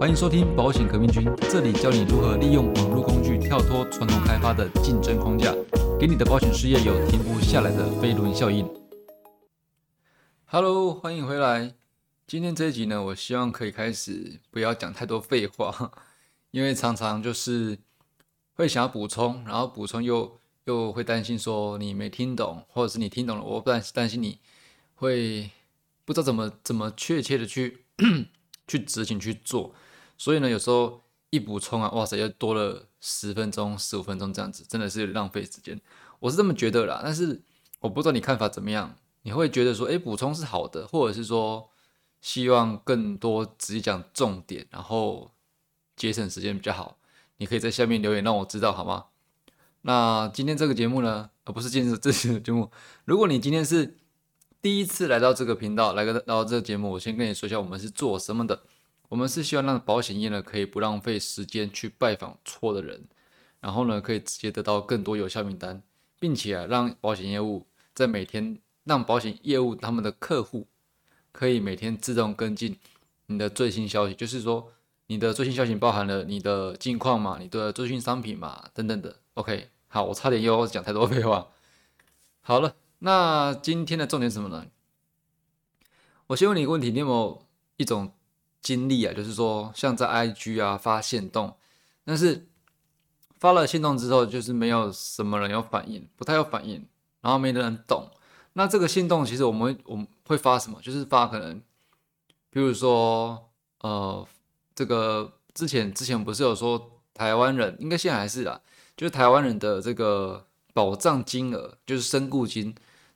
欢迎收听保险革命军，这里教你如何利用网络工具跳脱传统开发的竞争框架，给你的保险事业有停不下来的飞轮效应。Hello，欢迎回来。今天这一集呢，我希望可以开始不要讲太多废话，因为常常就是会想要补充，然后补充又又会担心说你没听懂，或者是你听懂了，我不担担心你会不知道怎么怎么确切的去 去执行去做。所以呢，有时候一补充啊，哇塞，又多了十分钟、十五分钟这样子，真的是浪费时间。我是这么觉得啦，但是我不知道你看法怎么样。你会觉得说，诶，补充是好的，或者是说希望更多直接讲重点，然后节省时间比较好。你可以在下面留言让我知道好吗？那今天这个节目呢，而不是今天这期的节目。如果你今天是第一次来到这个频道，来个到这个节目，我先跟你说一下，我们是做什么的。我们是希望让保险业呢可以不浪费时间去拜访错的人，然后呢可以直接得到更多有效名单，并且啊让保险业务在每天让保险业务他们的客户可以每天自动跟进你的最新消息，就是说你的最新消息包含了你的近况嘛，你的最新商品嘛等等的。OK，好，我差点又讲太多废话。好了，那今天的重点什么呢？我先问你一个问题，你有没有一种？经历啊，就是说，像在 IG 啊发现动，但是发了现动之后，就是没有什么人有反应，不太有反应，然后没人懂。那这个现动其实我们我们会发什么？就是发可能，比如说，呃，这个之前之前不是有说台湾人，应该现在还是啦，就是台湾人的这个保障金额，就是身故金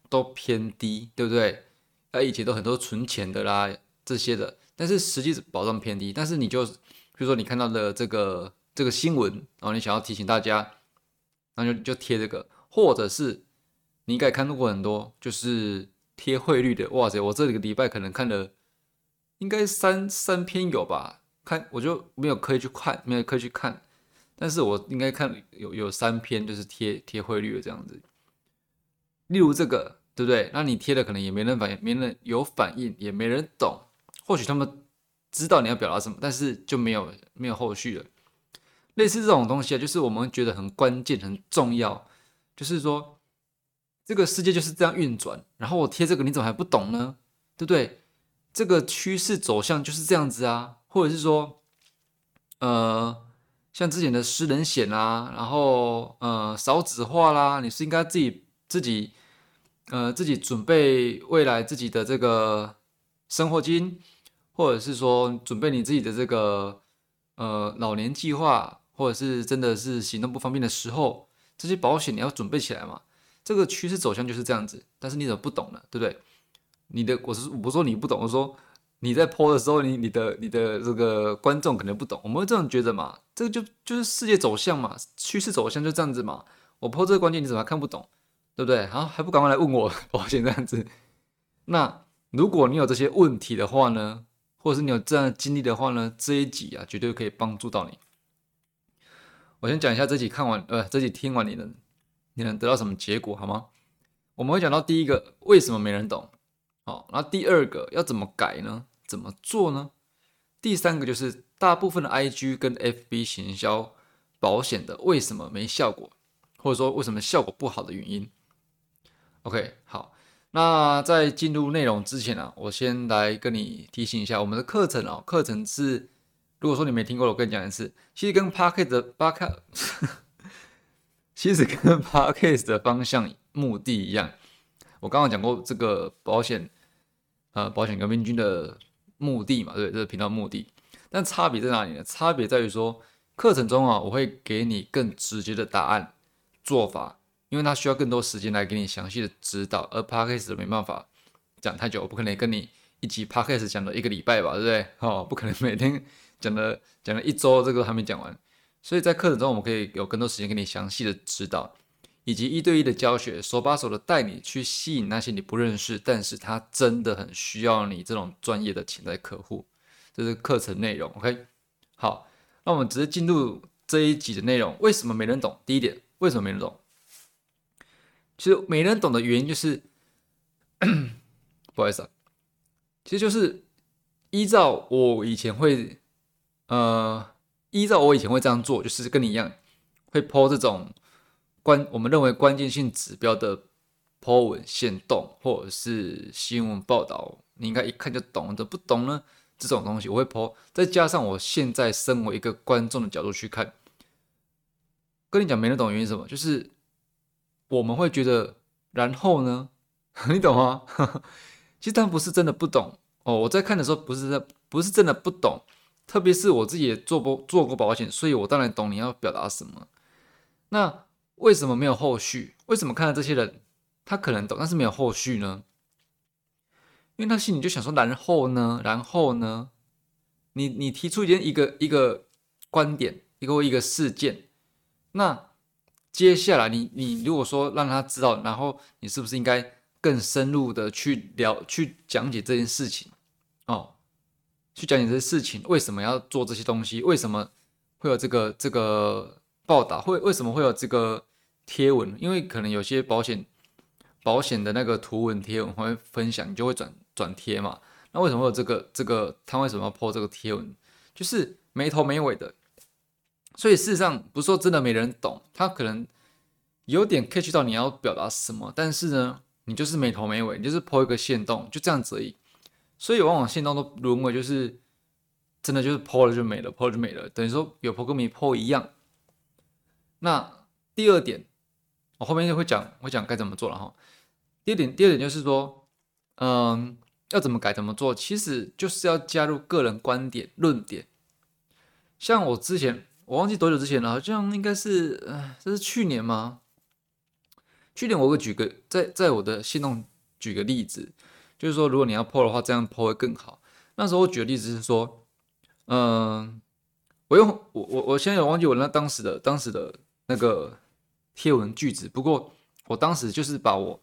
都偏低，对不对？那以前都很多存钱的啦，这些的。但是实际保障偏低，但是你就比如说你看到的这个这个新闻，然后你想要提醒大家，那就就贴这个，或者是你应该看到过很多，就是贴汇率的，哇塞，我这个礼拜可能看了应该三三篇有吧，看我就没有刻意去看，没有刻意去看，但是我应该看有有三篇就是贴贴汇率的这样子，例如这个对不对？那你贴的可能也没人反应，没人有反应，也没人懂。或许他们知道你要表达什么，但是就没有没有后续了。类似这种东西啊，就是我们觉得很关键、很重要，就是说这个世界就是这样运转。然后我贴这个，你怎么还不懂呢？对不对？这个趋势走向就是这样子啊。或者是说，呃，像之前的失人险啊，然后呃少子化啦，你是应该自己自己呃自己准备未来自己的这个生活金。或者是说准备你自己的这个呃老年计划，或者是真的是行动不方便的时候，这些保险你要准备起来嘛？这个趋势走向就是这样子，但是你怎么不懂呢？对不对？你的我是我说你不懂，我说你在泼的时候，你你的你的这个观众可能不懂，我们会这样觉得嘛？这个就就是世界走向嘛，趋势走向就这样子嘛。我泼这个关键你怎么看不懂？对不对？好，还不赶快来问我 保险这样子？那如果你有这些问题的话呢？或者是你有这样的经历的话呢，这一集啊绝对可以帮助到你。我先讲一下这集看完，呃，这集听完你能你能得到什么结果好吗？我们会讲到第一个为什么没人懂，好，那第二个要怎么改呢？怎么做呢？第三个就是大部分的 IG 跟 FB 行销保险的为什么没效果，或者说为什么效果不好的原因。OK，好。那在进入内容之前啊，我先来跟你提醒一下，我们的课程哦，课程是，如果说你没听过，我跟你讲一次，其实跟 parket 的 p a r k 其实跟 parket 的方向目的一样。我刚刚讲过这个保险，呃，保险革命军的目的嘛，对，这个频道目的。但差别在哪里呢？差别在于说，课程中啊，我会给你更直接的答案做法。因为他需要更多时间来给你详细的指导，而 podcast 没办法讲太久，我不可能跟你一集 podcast 讲了一个礼拜吧，对不对？哦，不可能每天讲了讲了一周，这个还没讲完。所以在课程中，我们可以有更多时间给你详细的指导，以及一对一的教学，手把手的带你去吸引那些你不认识，但是他真的很需要你这种专业的潜在客户。这是课程内容，OK？好，那我们直接进入这一集的内容。为什么没人懂？第一点，为什么没人懂？其实没人懂的原因就是，不好意思啊，其实就是依照我以前会呃，依照我以前会这样做，就是跟你一样，会抛这种关我们认为关键性指标的抛文线动或者是新闻报道，你应该一看就懂的，不懂呢这种东西我会抛，再加上我现在身为一个观众的角度去看，跟你讲没人懂原因什么，就是我们会觉得，然后呢，你懂吗？其实他不是真的不懂哦，我在看的时候不是在不是真的不懂。特别是我自己也做过做过保险，所以我当然懂你要表达什么。那为什么没有后续？为什么看到这些人他可能懂，但是没有后续呢？因为他心里就想说，然后呢？然后呢？你你提出一件一个一个观点，一个一个事件，那接下来你你如果说让他知道，然后你是不是应该更深入的去聊去讲解这件事情？哦。去讲解这些事情，为什么要做这些东西？为什么会有这个这个报道？会为什么会有这个贴文？因为可能有些保险保险的那个图文贴文会分享，你就会转转贴嘛。那为什么会有这个这个？他为什么要破这个贴文？就是没头没尾的。所以事实上不是说真的没人懂，他可能有点 catch 到你要表达什么，但是呢，你就是没头没尾，你就是 po 一个线动，就这样子而已。所以往往线动都沦为就是真的就是抛了就没了，抛了就没了，等于说有抛跟没抛一样。那第二点，我后面就会讲会讲该怎么做了哈。第二点，第二点就是说，嗯，要怎么改怎么做，其实就是要加入个人观点论点。像我之前我忘记多久之前了，好像应该是哎，这是去年吗？去年我会举个在在我的信动举个例子。就是说，如果你要破的话，这样破会更好。那时候我举的例子是说，嗯，我用我我我现在有忘记我那当时的当时的那个贴文句子，不过我当时就是把我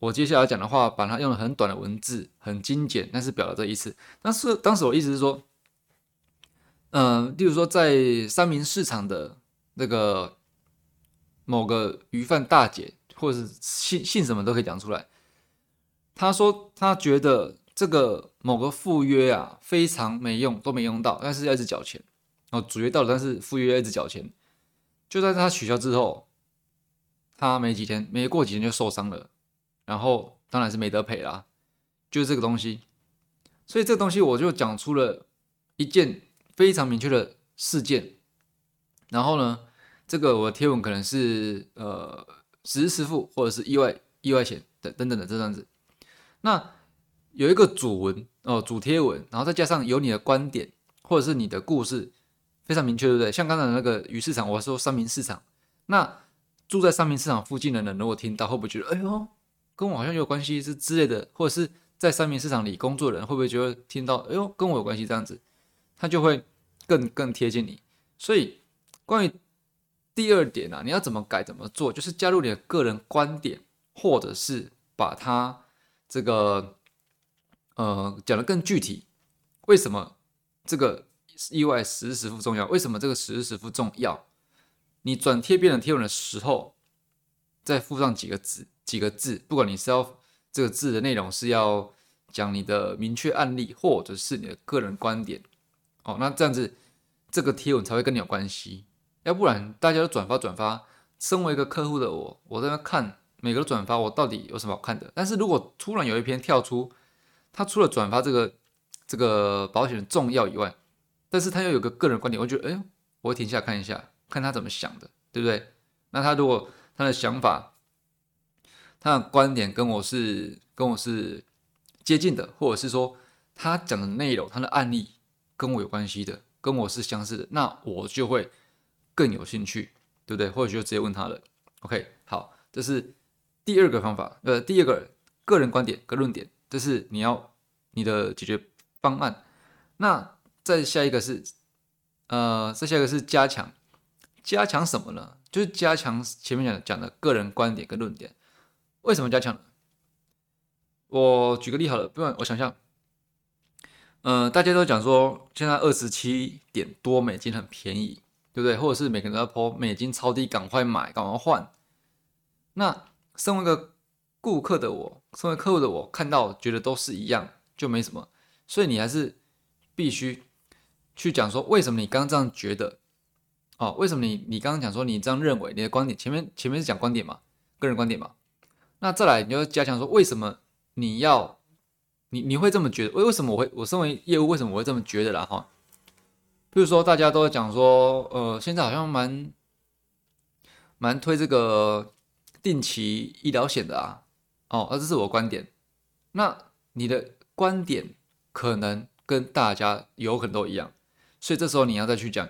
我接下来讲的话，把它用了很短的文字，很精简，但是表达这意思。但是当时我意思是说，嗯，例如说在三明市场的那个某个鱼贩大姐，或者是姓姓什么都可以讲出来。他说他觉得这个某个赴约啊非常没用，都没用到，但是要一直缴钱。哦，主约到了，但是赴约要一直缴钱。就在他取消之后，他没几天，没过几天就受伤了，然后当然是没得赔啦。就是这个东西，所以这个东西我就讲出了一件非常明确的事件。然后呢，这个我的贴文可能是呃实时付或者是意外意外险等等等的这样子。那有一个主文哦，主贴文，然后再加上有你的观点或者是你的故事，非常明确，对不对？像刚才那个鱼市场，我说三明市场，那住在三明市场附近的人，如果听到，会不会觉得，哎呦，跟我好像有关系是之类的？或者是在三明市场里工作的人，会不会觉得听到，哎呦，跟我有关系这样子，他就会更更贴近你。所以关于第二点啊，你要怎么改怎么做，就是加入你的个人观点，或者是把它。这个呃讲的更具体，为什么这个意外时时负重要？为什么这个时时负重要？你转贴别人贴文的时候，再附上几个字，几个字，不管你是要这个字的内容是要讲你的明确案例，或者是你的个人观点，哦，那这样子这个贴文才会跟你有关系。要不然大家都转发转发，身为一个客户的我，我在那看。每个转发我到底有什么好看的？但是如果突然有一篇跳出，他除了转发这个这个保险重要以外，但是他又有个个人观点，我觉得，哎，我会停下看一下，看他怎么想的，对不对？那他如果他的想法、他的观点跟我是跟我是接近的，或者是说他讲的内容、他的案例跟我有关系的，跟我是相似的，那我就会更有兴趣，对不对？或者就直接问他了。OK，好，这是。第二个方法，呃，第二个个人观点跟论点，这是你要你的解决方案。那再下一个是，呃，再下一个是加强，加强什么呢？就是加强前面讲讲的个人观点跟论点。为什么加强？我举个例好了，不然我想象，嗯，大家都讲说现在二十七点多美金很便宜，对不对？或者是每个人都要抛美金超低，赶快买，赶快换。那身为一个顾客的我，身为客户的我，看到觉得都是一样，就没什么。所以你还是必须去讲说为什么你刚刚这样觉得，哦，为什么你你刚刚讲说你这样认为，你的观点前面前面是讲观点嘛，个人观点嘛，那再来你就加强说为什么你要你你会这么觉得？为为什么我会我身为业务为什么我会这么觉得啦？哈，比如说大家都在讲说，呃，现在好像蛮蛮推这个定期医疗险的啊，哦，那这是我观点，那你的观点可能。跟大家有可能都一样，所以这时候你要再去讲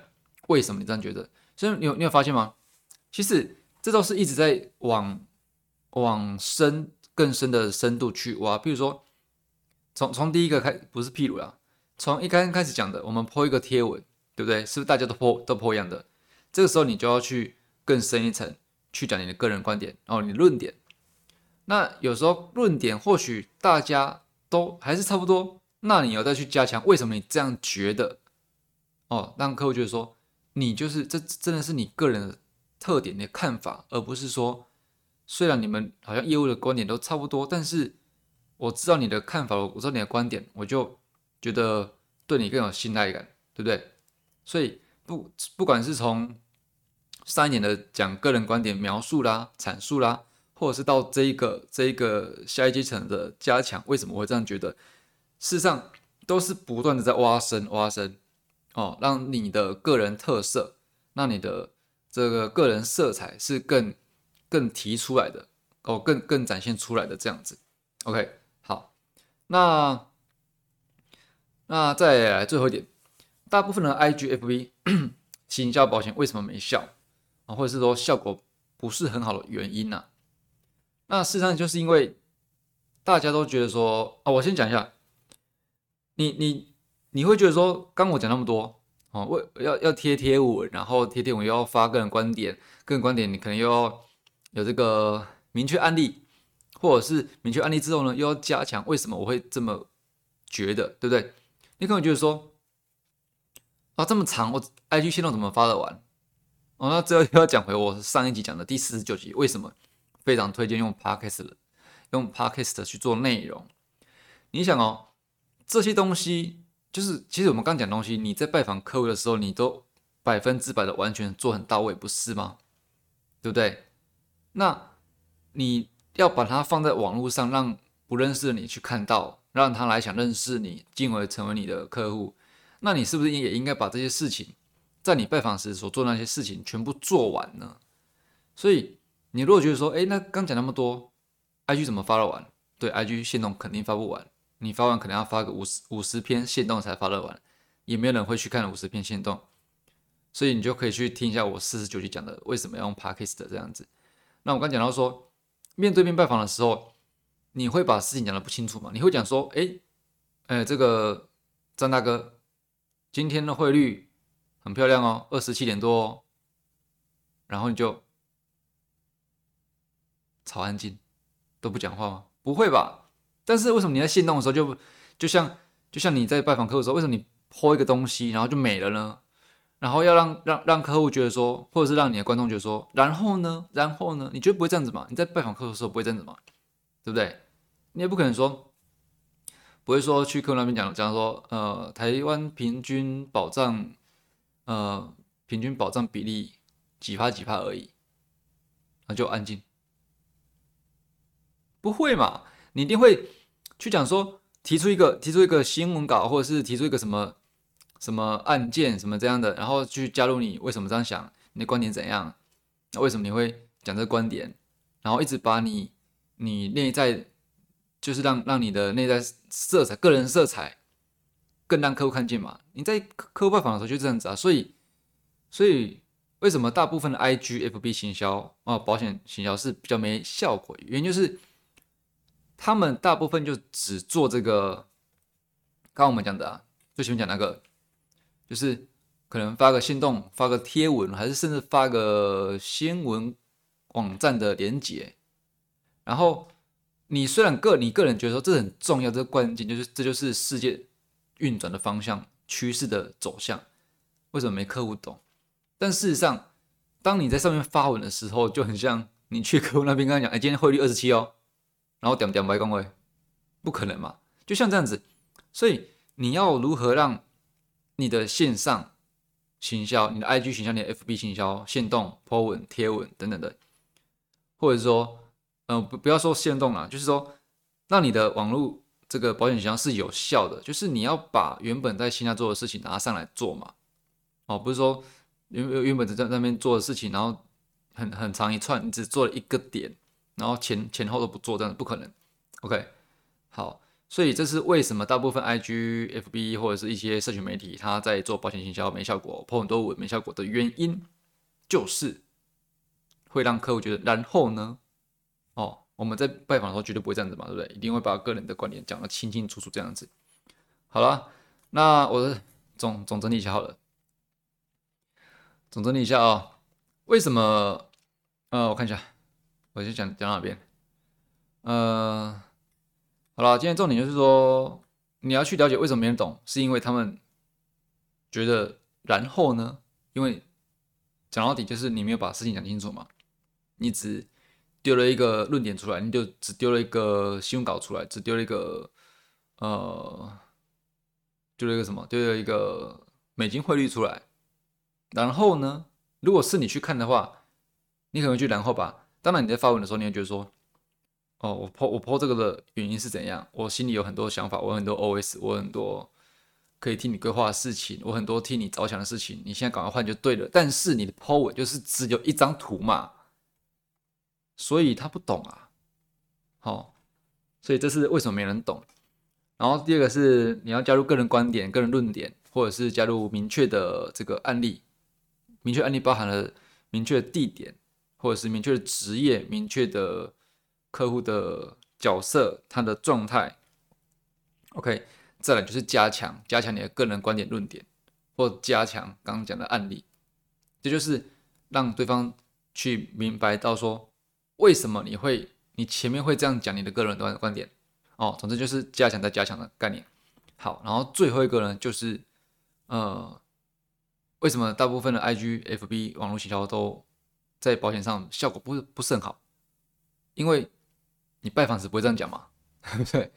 为什么你这样觉得。所以你有你有发现吗？其实这都是一直在往往深更深的深度去挖。比如说，从从第一个开不是譬如啦，从一开开始讲的，我们破一个贴文，对不对？是不是大家都破都破一样的？这个时候你就要去更深一层去讲你的个人观点，然后你论点。那有时候论点或许大家都还是差不多。那你要再去加强，为什么你这样觉得？哦，让客户觉得说，你就是这真的是你个人的特点的看法，而不是说，虽然你们好像业务的观点都差不多，但是我知道你的看法，我知道你的观点，我就觉得对你更有信赖感，对不对？所以不不管是从上一点的讲个人观点描述啦、阐述啦，或者是到这一个这一个下一阶层的加强，为什么我会这样觉得？事实上，都是不断的在挖深、挖深，哦，让你的个人特色，让你的这个个人色彩是更更提出来的，哦，更更展现出来的这样子。OK，那那再来最后一点，大部分的 IGFB 行销保险为什么没效啊？或者是说效果不是很好的原因呢？那事实上就是因为大家都觉得说啊，我先讲一下。你你你会觉得说，刚我讲那么多哦，为要要贴贴文，然后贴贴文又要发个人观点，个人观点你可能又要有这个明确案例，或者是明确案例之后呢，又要加强为什么我会这么觉得，对不对？你可能觉得说，啊这么长，我 IG 线动怎么发得完？哦，那最后又要讲回我上一集讲的第四十九集，为什么非常推荐用 Podcast 用 Podcast 去做内容？你想哦。这些东西就是，其实我们刚讲东西，你在拜访客户的时候，你都百分之百的完全做很到位，不是吗？对不对？那你要把它放在网络上，让不认识的你去看到，让他来想认识你，进而成为你的客户，那你是不是也应该把这些事情，在你拜访时所做那些事情全部做完呢？所以你如果觉得说，哎，那刚讲那么多，IG 怎么发得完？对，IG 线动肯定发不完。你发完可能要发个五十五十篇线动才发得完，也没有人会去看五十篇线动，所以你就可以去听一下我四十九集讲的为什么要用 Podcast 这样子。那我刚讲到说，面对面拜访的时候，你会把事情讲的不清楚吗？你会讲说，哎，哎，这个张大哥，今天的汇率很漂亮哦，二十七点多，然后你就超安静，都不讲话吗？不会吧？但是为什么你在信动的时候就就像就像你在拜访客户的时候，为什么你抛一个东西然后就没了呢？然后要让让让客户觉得说，或者是让你的观众觉得说，然后呢，然后呢？你觉得不会这样子嘛？你在拜访客户的时候不会这样子嘛？对不对？你也不可能说不会说去客户那边讲讲说，呃，台湾平均保障呃平均保障比例几趴几趴而已，那就安静，不会嘛？你一定会去讲说，提出一个提出一个新闻稿，或者是提出一个什么什么案件什么这样的，然后去加入你为什么这样想，你的观点怎样？那为什么你会讲这个观点？然后一直把你你内在就是让让你的内在色彩、个人色彩更让客户看见嘛？你在客户拜访的时候就这样子啊，所以所以为什么大部分的 IG、FB 行销啊，保险行销是比较没效果？原因就是。他们大部分就只做这个，刚刚我们讲的啊，最前面讲那个，就是可能发个信动、发个贴文，还是甚至发个新闻网站的连接。然后你虽然个你个人觉得说这很重要，这个关键就是这就是世界运转的方向、趋势的走向。为什么没客户懂？但事实上，当你在上面发文的时候，就很像你去客户那边跟他讲：“哎，今天汇率二十七哦。”然后点点白工位，不可能嘛？就像这样子，所以你要如何让你的线上行销、你的 IG 行销、你的 FB 行销、线动、po 文、贴文等等的，或者说，嗯，不不要说线动啦，就是说，让你的网络这个保险行销是有效的，就是你要把原本在线下做的事情拿上来做嘛。哦，不是说原原本在那边做的事情，然后很很长一串，你只做了一个点，然后前前后都不做，这样不可能。OK，好。所以这是为什么大部分 IG、FB 或者是一些社群媒体，他在做保险营销没效果，破很多文没效果的原因，就是会让客户觉得，然后呢，哦，我们在拜访的时候绝对不会这样子嘛，对不对？一定会把个人的观点讲得清清楚楚这样子。好了，那我总总整理一下好了，总整理一下啊，为什么？呃，我看一下，我先讲讲哪边？呃。好了，今天重点就是说，你要去了解为什么没人懂，是因为他们觉得，然后呢？因为讲到底就是你没有把事情讲清楚嘛，你只丢了一个论点出来，你就只丢了一个新闻稿出来，只丢了一个呃，丢了一个什么？丢了一个美金汇率出来。然后呢？如果是你去看的话，你可能去然后吧。当然你在发文的时候，你会觉得说。哦，我破我破这个的原因是怎样？我心里有很多想法，我很多 OS，我很多可以替你规划的事情，我很多替你着想的事情。你现在赶快换就对了。但是你的 po 文就是只有一张图嘛，所以他不懂啊。好，所以这是为什么没人懂。然后第二个是你要加入个人观点、个人论点，或者是加入明确的这个案例。明确案例包含了明确的地点，或者是明确的职业、明确的。客户的角色，他的状态，OK，再来就是加强加强你的个人观点论点，或加强刚刚讲的案例，这就是让对方去明白到说为什么你会你前面会这样讲你的个人观观点哦，总之就是加强再加强的概念。好，然后最后一个呢，就是呃，为什么大部分的 IG、FB 网络营销都在保险上效果不是不是很好？因为你拜访时不会这样讲嘛？对不对？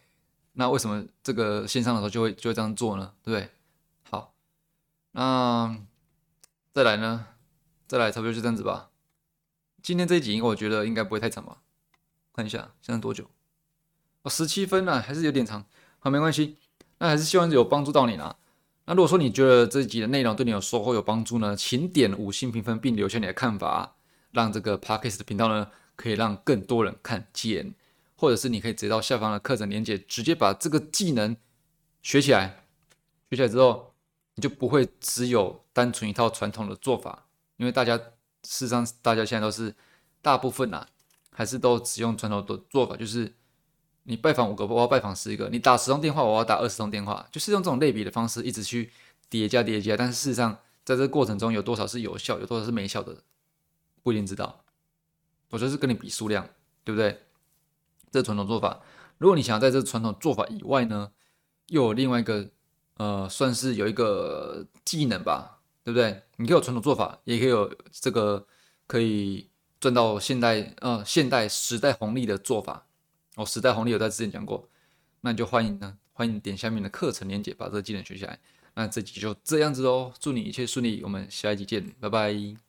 那为什么这个线上的时候就会就会这样做呢？对不对？好，那再来呢？再来差不多就这样子吧。今天这一集我觉得应该不会太长吧？看一下现在多久？哦，十七分了，还是有点长。好，没关系。那还是希望有帮助到你啦。那如果说你觉得这一集的内容对你有收获、有帮助呢，请点五星评分并留下你的看法，让这个 Parkes 的频道呢可以让更多人看见。或者是你可以直接到下方的课程链接，直接把这个技能学起来。学起来之后，你就不会只有单纯一套传统的做法，因为大家事实上大家现在都是大部分啊，还是都只用传统的做法，就是你拜访五个，我要拜访十个；你打十通电话，我要打二十通电话，就是用这种类比的方式一直去叠加叠加。但是事实上，在这个过程中有多少是有效，有多少是没效的，不一定知道。我就是跟你比数量，对不对？这传统做法，如果你想要在这传统做法以外呢，又有另外一个，呃，算是有一个技能吧，对不对？你可以有传统做法，也可以有这个可以赚到现代，呃，现代时代红利的做法。哦，时代红利有在之前讲过，那你就欢迎呢，欢迎点下面的课程链接，把这个技能学起来。那这集就这样子哦，祝你一切顺利，我们下一集见，拜拜。